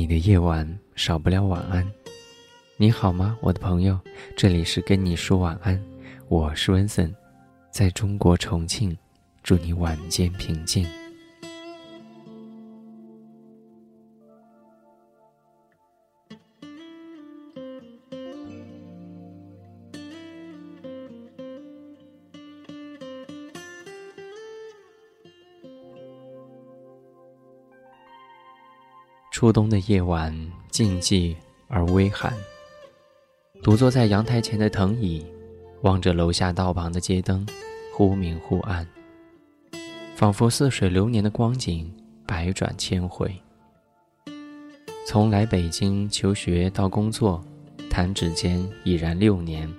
你的夜晚少不了晚安。你好吗，我的朋友？这里是跟你说晚安，我是温森，在中国重庆，祝你晚间平静。初冬的夜晚，静寂而微寒。独坐在阳台前的藤椅，望着楼下道旁的街灯，忽明忽暗，仿佛似水流年的光景，百转千回。从来北京求学到工作，弹指间已然六年。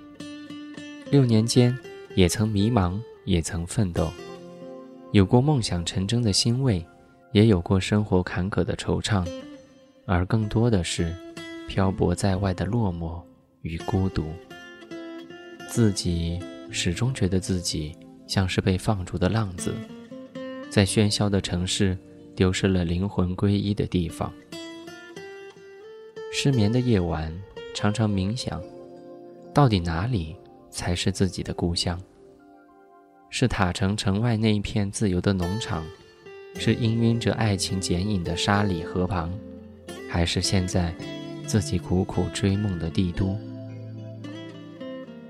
六年间，也曾迷茫，也曾奋斗，有过梦想成真的欣慰，也有过生活坎坷的惆怅。而更多的是漂泊在外的落寞与孤独。自己始终觉得自己像是被放逐的浪子，在喧嚣的城市丢失了灵魂归依的地方。失眠的夜晚，常常冥想，到底哪里才是自己的故乡？是塔城城外那一片自由的农场，是氤氲着爱情剪影的沙里河旁。还是现在，自己苦苦追梦的帝都。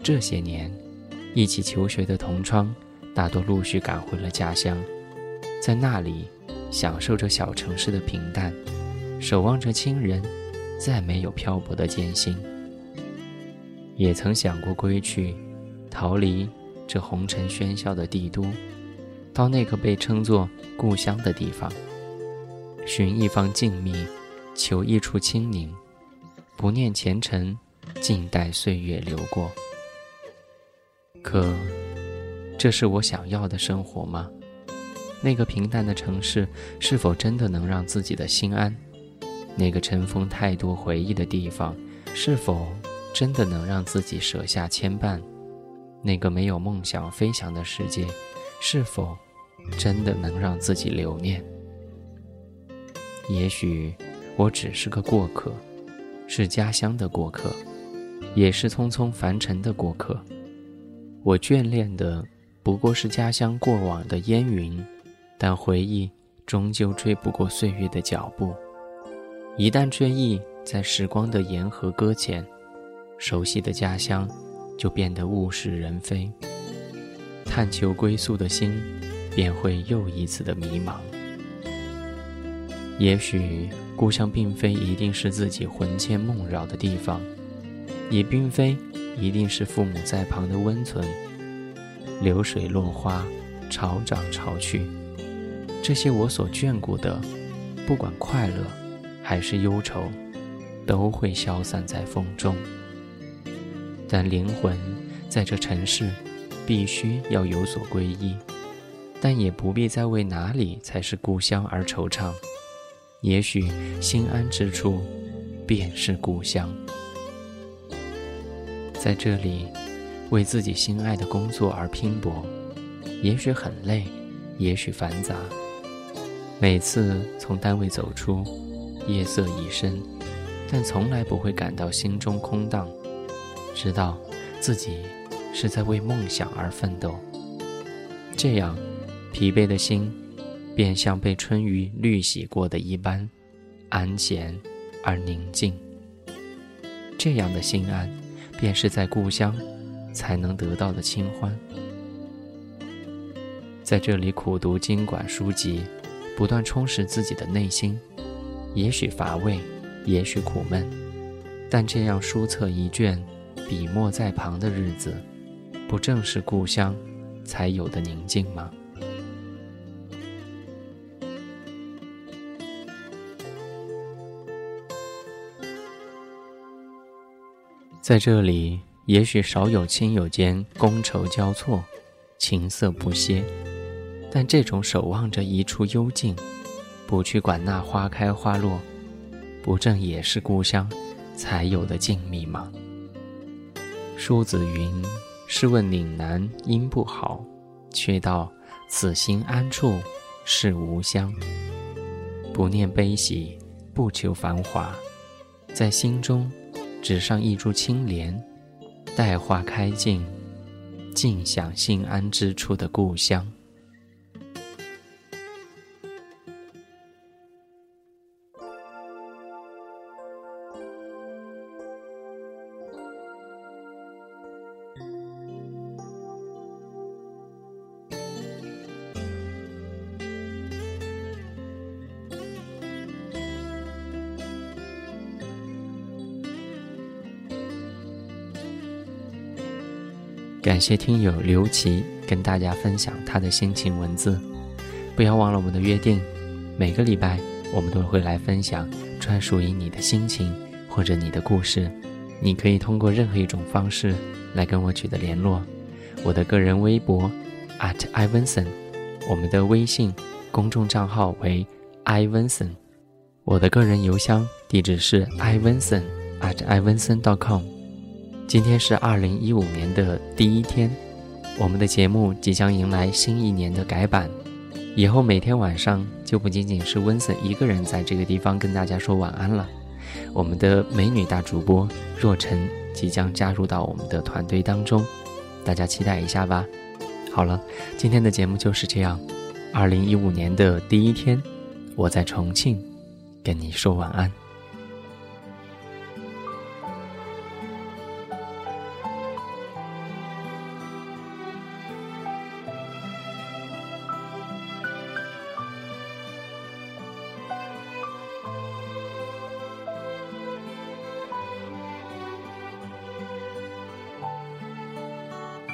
这些年，一起求学的同窗，大多陆续赶回了家乡，在那里，享受着小城市的平淡，守望着亲人，再没有漂泊的艰辛。也曾想过归去，逃离这红尘喧嚣的帝都，到那个被称作故乡的地方，寻一方静谧。求一处清宁，不念前尘，静待岁月流过。可，这是我想要的生活吗？那个平淡的城市，是否真的能让自己的心安？那个尘封太多回忆的地方，是否真的能让自己舍下牵绊？那个没有梦想飞翔的世界，是否真的能让自己留念？也许。我只是个过客，是家乡的过客，也是匆匆凡尘的过客。我眷恋的不过是家乡过往的烟云，但回忆终究追不过岁月的脚步。一旦追忆在时光的沿河搁浅，熟悉的家乡就变得物是人非，探求归宿的心便会又一次的迷茫。也许。故乡并非一定是自己魂牵梦绕的地方，也并非一定是父母在旁的温存。流水落花，潮涨潮去，这些我所眷顾的，不管快乐还是忧愁，都会消散在风中。但灵魂在这尘世，必须要有所皈依，但也不必再为哪里才是故乡而惆怅。也许心安之处，便是故乡。在这里，为自己心爱的工作而拼搏，也许很累，也许繁杂。每次从单位走出，夜色已深，但从来不会感到心中空荡，知道自己是在为梦想而奋斗。这样，疲惫的心。便像被春雨滤洗过的一般，安闲而宁静。这样的心安，便是在故乡才能得到的清欢。在这里苦读经管书籍，不断充实自己的内心，也许乏味，也许苦闷，但这样书册一卷，笔墨在旁的日子，不正是故乡才有的宁静吗？在这里，也许少有亲友间觥筹交错，情色不歇，但这种守望着一处幽静，不去管那花开花落，不正也是故乡才有的静谧吗？叔子云：“试问岭南应不好，却道此心安处是吾乡。不念悲喜，不求繁华，在心中。”只上一株青莲，待花开尽，尽享心安之处的故乡。感谢听友刘琦跟大家分享他的心情文字，不要忘了我们的约定，每个礼拜我们都会来分享专属于你的心情或者你的故事。你可以通过任何一种方式来跟我取得联络，我的个人微博 at ivanson，我们的微信公众账号为 ivanson，我的个人邮箱地址是 ivinson at ivinson.com。今天是二零一五年的第一天，我们的节目即将迎来新一年的改版，以后每天晚上就不仅仅是温森一个人在这个地方跟大家说晚安了，我们的美女大主播若晨即将加入到我们的团队当中，大家期待一下吧。好了，今天的节目就是这样，二零一五年的第一天，我在重庆跟你说晚安。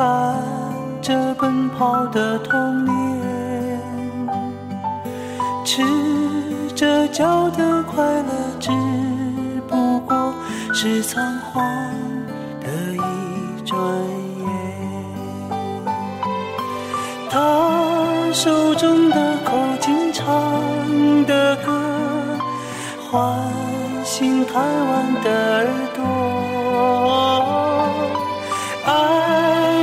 看着奔跑的童年，赤着脚的快乐，只不过是仓皇的一转眼。他手中的口琴唱的歌，唤醒贪玩的耳朵。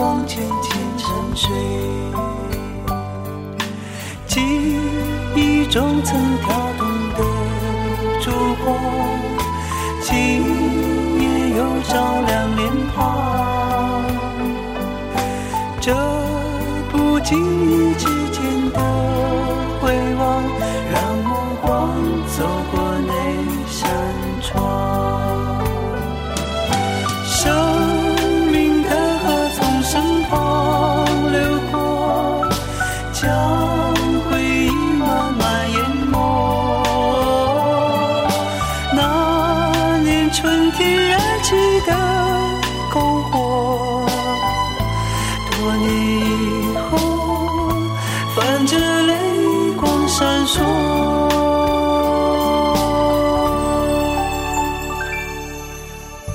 望渐渐沉睡，记忆中曾跳动的烛光，今夜又照亮脸庞。这不经意之间的春天热气的篝火。多年以后，泛着泪光闪烁。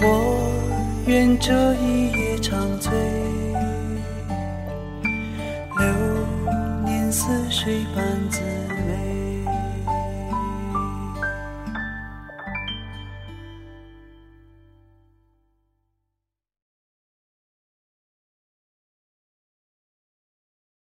我愿这一夜长醉，流年似水般滋。